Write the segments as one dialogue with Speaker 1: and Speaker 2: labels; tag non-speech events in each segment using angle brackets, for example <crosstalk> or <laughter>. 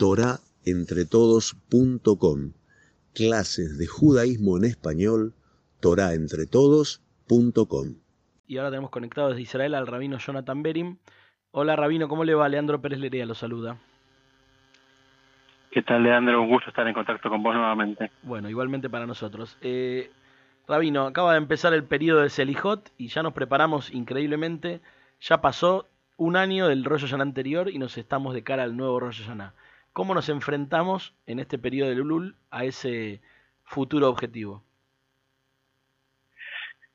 Speaker 1: torahentretodos.com. Clases de judaísmo en español, torahentretodos.com.
Speaker 2: Y ahora tenemos conectado desde Israel al rabino Jonathan Berim. Hola rabino, ¿cómo le va? Leandro Pérez Lerea lo saluda.
Speaker 3: ¿Qué tal, Leandro? Un gusto estar en contacto con vos nuevamente.
Speaker 2: Bueno, igualmente para nosotros. Eh, Rabino, acaba de empezar el periodo de Selijot y ya nos preparamos increíblemente. Ya pasó un año del Rosh Hashanah anterior y nos estamos de cara al nuevo Rosh Hashanah. ¿Cómo nos enfrentamos en este periodo de Lulul a ese futuro objetivo?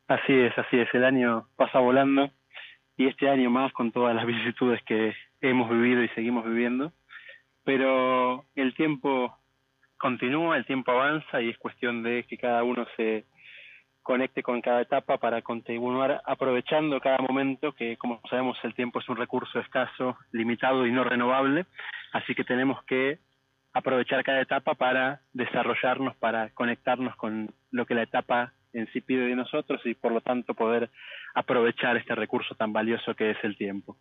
Speaker 3: Así es, así es. El año pasa volando y este año más con todas las vicisitudes que hemos vivido y seguimos viviendo. Pero el tiempo continúa, el tiempo avanza y es cuestión de que cada uno se conecte con cada etapa para continuar aprovechando cada momento, que como sabemos el tiempo es un recurso escaso, limitado y no renovable, así que tenemos que aprovechar cada etapa para desarrollarnos, para conectarnos con lo que la etapa en sí pide de nosotros y por lo tanto poder aprovechar este recurso tan valioso que es el tiempo.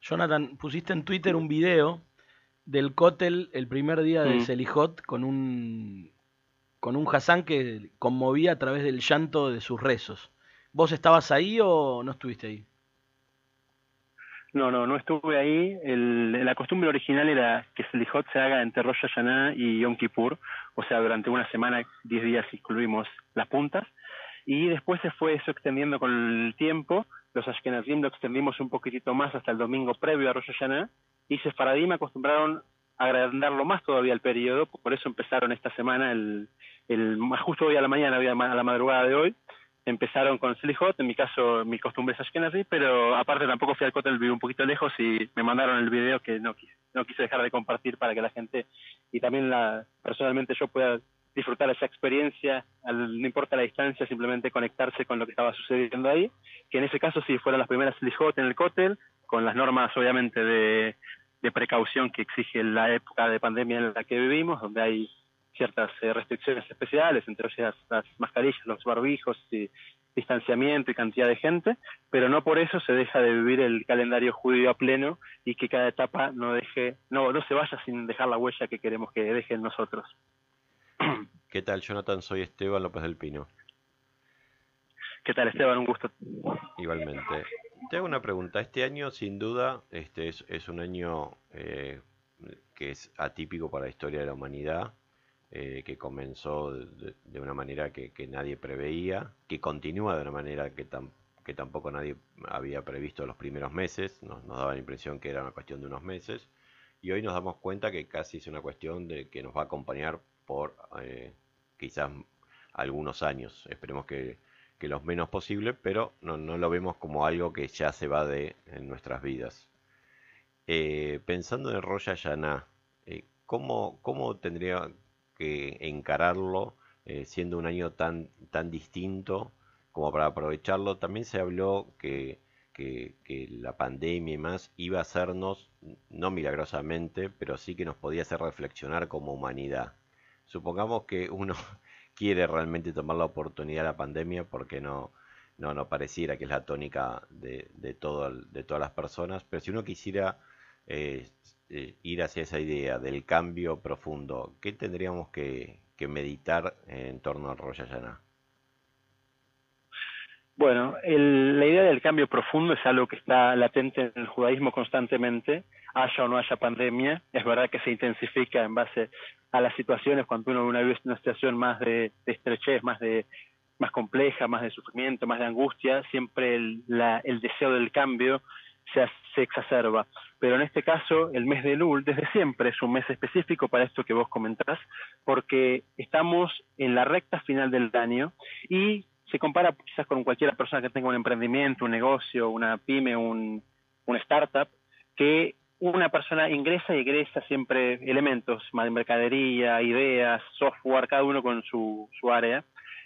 Speaker 2: Jonathan, pusiste en Twitter un video del cótel el primer día de mm. Selijot con un con un Hassan que conmovía a través del llanto de sus rezos. ¿Vos estabas ahí o no estuviste ahí?
Speaker 3: No, no, no estuve ahí. la costumbre original era que Selijot se haga entre Rosh Hashanah y Yom Kippur, o sea, durante una semana, diez días incluimos las puntas, y después se fue eso extendiendo con el tiempo. Los Ashkenazim lo extendimos un poquitito más hasta el domingo previo a Rosh Hashanah, y Sefaradim acostumbraron a agrandarlo más todavía el periodo, por eso empezaron esta semana el, el, justo hoy a la mañana, hoy a la madrugada de hoy, empezaron con Selijot, en mi caso mi costumbre es Ashkenazi, pero aparte tampoco fui al Kotel, viví un poquito lejos y me mandaron el video que no quise, no quise dejar de compartir para que la gente y también la personalmente yo pueda disfrutar esa experiencia, no importa la distancia, simplemente conectarse con lo que estaba sucediendo ahí, que en ese caso sí fueron las primeras Selijot en el Kotel, con las normas obviamente de, de precaución que exige la época de pandemia en la que vivimos, donde hay ciertas eh, restricciones especiales, entre ellas las mascarillas, los barbijos y distanciamiento y cantidad de gente, pero no por eso se deja de vivir el calendario judío a pleno y que cada etapa no deje, no, no se vaya sin dejar la huella que queremos que dejen nosotros. <clears throat>
Speaker 4: ¿Qué tal, Jonathan? Soy Esteban López del Pino.
Speaker 3: ¿Qué tal, Esteban? Un gusto.
Speaker 4: Igualmente. Te hago una pregunta. Este año, sin duda, este es, es un año eh, que es atípico para la historia de la humanidad eh, que comenzó de, una manera que, nadie preveía, que continúa de una manera que, que tampoco nadie había previsto los primeros meses, nos, daba la impresión que era una cuestión de unos meses, y hoy nos damos cuenta que casi es una cuestión de que nos va a acompañar por eh, quizás algunos años, esperemos que, los menos posible, pero no, lo vemos como algo que ya se va de en nuestras vidas. Eh, pensando en Roya Yaná, ¿cómo, ¿cómo, tendría, encararlo eh, siendo un año tan, tan distinto como para aprovecharlo. También se habló que, que, la pandemia y más iba a hacernos, no milagrosamente, pero sí que nos podía hacer reflexionar como humanidad. Supongamos que uno <laughs> quiere realmente tomar la oportunidad de la pandemia porque no, no, no pareciera que es la tónica de, de, todo, de todas las personas, pero si uno quisiera eh, eh, ir hacia esa idea del cambio profundo, ¿qué tendríamos que, meditar en torno al Rosh?
Speaker 3: Bueno, la idea del cambio profundo es algo que está latente en el judaísmo constantemente, haya o no haya pandemia. Es verdad que se intensifica en base a las situaciones cuando uno vive una situación más de, estrechez, más de más compleja, más de sufrimiento, más de angustia. Siempre el, el deseo del cambio se exacerba. Pero en este caso, el mes de Lul, desde siempre, es un mes específico para esto que vos comentás, porque estamos en la recta final del año y se compara quizás con cualquier persona que tenga un emprendimiento, un negocio, una pyme, un, startup, que una persona ingresa y egresa siempre elementos, mercadería, ideas, software, cada uno con su, su área.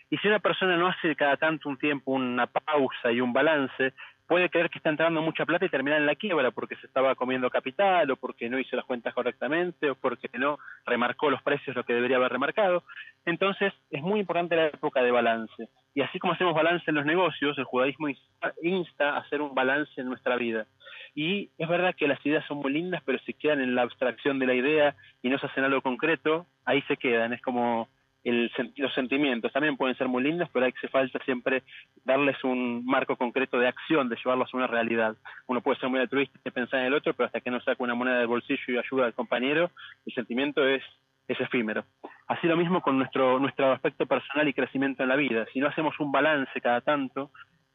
Speaker 3: Y si una persona no hace cada tanto un tiempo una pausa y un balance, puede creer que está entrando mucha plata y terminar en la quiebra porque se estaba comiendo capital o porque no hizo las cuentas correctamente o porque no remarcó los precios lo que debería haber remarcado. Entonces es muy importante la época de balance. Y así como hacemos balance en los negocios, el judaísmo insta a hacer un balance en nuestra vida. y es verdad que las ideas son muy lindas, pero si quedan en la abstracción de la idea y no se hacen algo concreto, ahí se quedan, es como el, los sentimientos también pueden ser muy lindos, pero hay que falta siempre darles un marco concreto de acción, de llevarlos a una realidad. Uno puede ser muy altruista y pensar en el otro, pero hasta que no saca una moneda del bolsillo y ayuda al compañero, el sentimiento es, es efímero. Así lo mismo con nuestro, nuestro aspecto personal y crecimiento en la vida. Si no hacemos un balance cada tanto,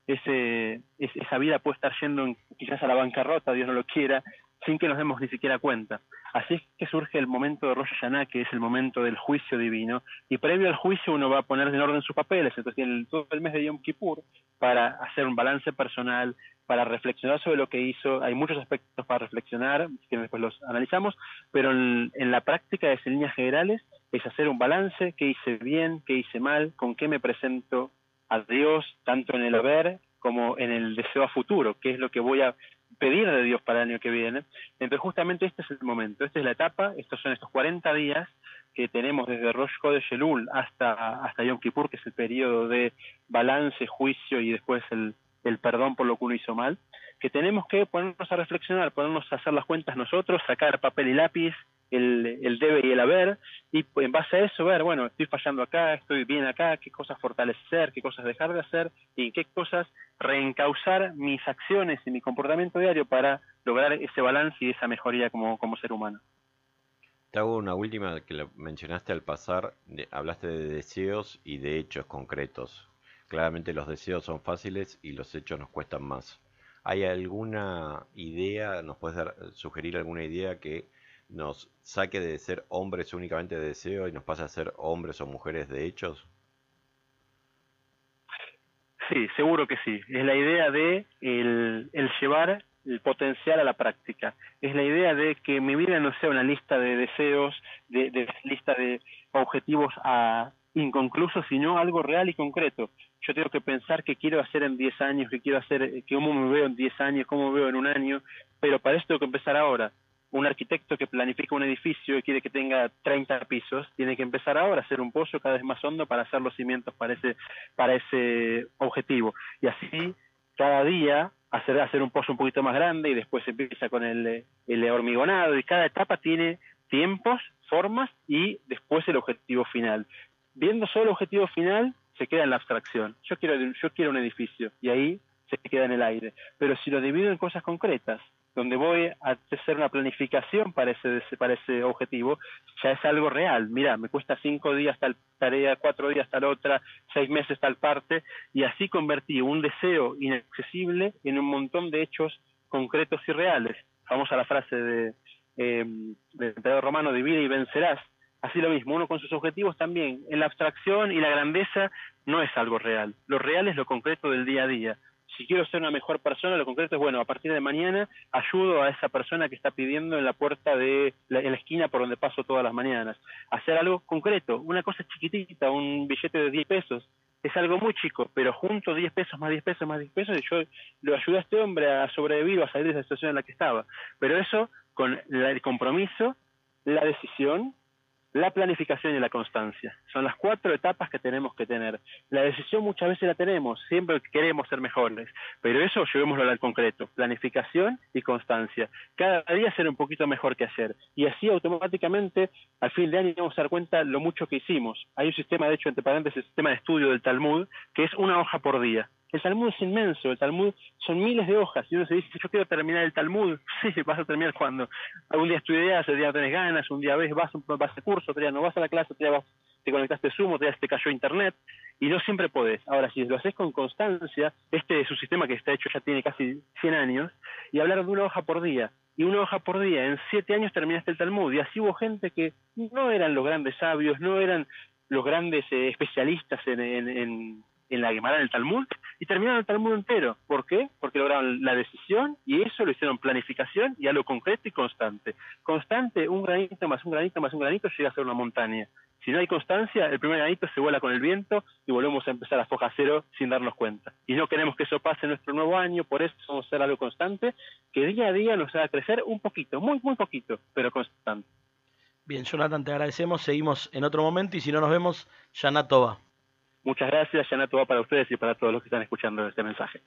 Speaker 3: ese, esa vida puede estar yendo quizás a la bancarrota, Dios no lo quiera, sin que nos demos ni siquiera cuenta. Así es que surge el momento de Rosh Hashanah, que es el momento del juicio divino, y previo al juicio uno va a poner en orden sus papeles, entonces tiene todo el mes de Yom Kippur para hacer un balance personal, para reflexionar sobre lo que hizo. Hay muchos aspectos para reflexionar, que después los analizamos, pero en, la práctica, en líneas generales, es hacer un balance, qué hice bien, qué hice mal, con qué me presento a Dios, tanto en el haber como en el deseo a futuro, qué es lo que voy a pedir de Dios para el año que viene. Entonces justamente este es el momento, esta es la etapa, estos son estos 40 días que tenemos desde Rosh Chodesh Elul hasta, hasta Yom Kippur, que es el periodo de balance, juicio y después el, el perdón por lo que uno hizo mal, que tenemos que ponernos a reflexionar, ponernos a hacer las cuentas nosotros, sacar papel y lápiz, el, debe y el haber, y en base a eso ver, bueno, estoy fallando acá, estoy bien acá, qué cosas fortalecer, qué cosas dejar de hacer y qué cosas reencauzar mis acciones y mi comportamiento diario para lograr ese balance y esa mejoría como, como ser humano.
Speaker 4: Te hago una última que mencionaste al pasar, hablaste de deseos y de hechos concretos. Claramente los deseos son fáciles y los hechos nos cuestan más. ¿Hay alguna idea, nos puedes dar, sugerir alguna idea que nos saque de ser hombres únicamente de deseo y nos pase a ser hombres o mujeres de hechos?
Speaker 3: Sí, seguro que sí. Es la idea de el, llevar el potencial a la práctica. Es la idea de que mi vida no sea una lista de deseos, de, lista de objetivos a, inconclusos, sino algo real y concreto. Yo tengo que pensar qué quiero hacer en 10 años, qué quiero hacer, cómo me veo en 10 años, cómo me veo en un año, pero para eso tengo que empezar ahora un arquitecto que planifica un edificio y quiere que tenga 30 pisos, tiene que empezar ahora a hacer un pozo cada vez más hondo para hacer los cimientos para ese, para ese objetivo. Y así, cada día, hacer, hacer un pozo un poquito más grande y después empieza con el, el hormigonado y cada etapa tiene tiempos, formas y después el objetivo final. Viendo solo el objetivo final, se queda en la abstracción. Yo quiero, yo quiero un edificio y ahí se queda en el aire. Pero si lo divido en cosas concretas, donde voy a hacer una planificación para ese, para ese objetivo, ya es algo real. Mira, me cuesta cinco días tal tarea, cuatro días tal otra, seis meses tal parte, y así convertí un deseo inaccesible en un montón de hechos concretos y reales. Vamos a la frase de, eh, del emperador romano, divide y vencerás. Así lo mismo, uno con sus objetivos también. En la abstracción y la grandeza no es algo real. Lo real es lo concreto del día a día si quiero ser una mejor persona, lo concreto es, bueno, a partir de mañana ayudo a esa persona que está pidiendo en la puerta de la, en la esquina por donde paso todas las mañanas. Hacer algo concreto, una cosa chiquitita, un billete de 10 pesos, es algo muy chico, pero junto 10 pesos más 10 pesos más 10 pesos y yo lo ayudé a este hombre a sobrevivir o a salir de esa situación en la que estaba. Pero eso con el compromiso, la decisión la planificación y la constancia. Son las cuatro etapas que tenemos que tener. La decisión muchas veces la tenemos, siempre queremos ser mejores, pero eso llevémoslo al concreto, planificación y constancia. Cada día ser un poquito mejor que ayer. Y así automáticamente al fin de año vamos a dar cuenta lo mucho que hicimos. Hay un sistema, de hecho, entre paréntesis, sistema de estudio del Talmud, que es una hoja por día. El Talmud es inmenso, el Talmud son miles de hojas, y uno se dice, yo quiero terminar el Talmud, <laughs> sí, vas a terminar cuando algún día estudias, el día no tenés ganas, un día ves, vas, vas a curso, otro día no vas a la clase, otro día vas, te conectaste Zoom, otro día te cayó internet, y no siempre podés. Ahora, si lo haces con constancia, este es un sistema que está hecho ya tiene casi 100 años, y hablar de una hoja por día, y una hoja por día, en siete años terminaste el Talmud, y así hubo gente que no eran los grandes sabios, no eran los grandes eh, especialistas en la Gemara del Talmud y terminaron el Talmud entero. ¿Por qué? Porque lograron la decisión y eso lo hicieron planificación y algo concreto y constante. Constante, un granito más un granito más un granito llega a ser una montaña. Si no hay constancia, el primer granito se vuela con el viento y volvemos a empezar a foja cero sin darnos cuenta. Y no queremos que eso pase en nuestro nuevo año, por eso vamos a hacer algo constante que día a día nos haga crecer un poquito, muy, muy poquito, pero constante.
Speaker 2: Bien, Jonathan, te agradecemos. Seguimos en otro momento y si no nos vemos, Yana Toba.
Speaker 3: Muchas gracias, Yana, todo para ustedes y para todos los que están escuchando este mensaje.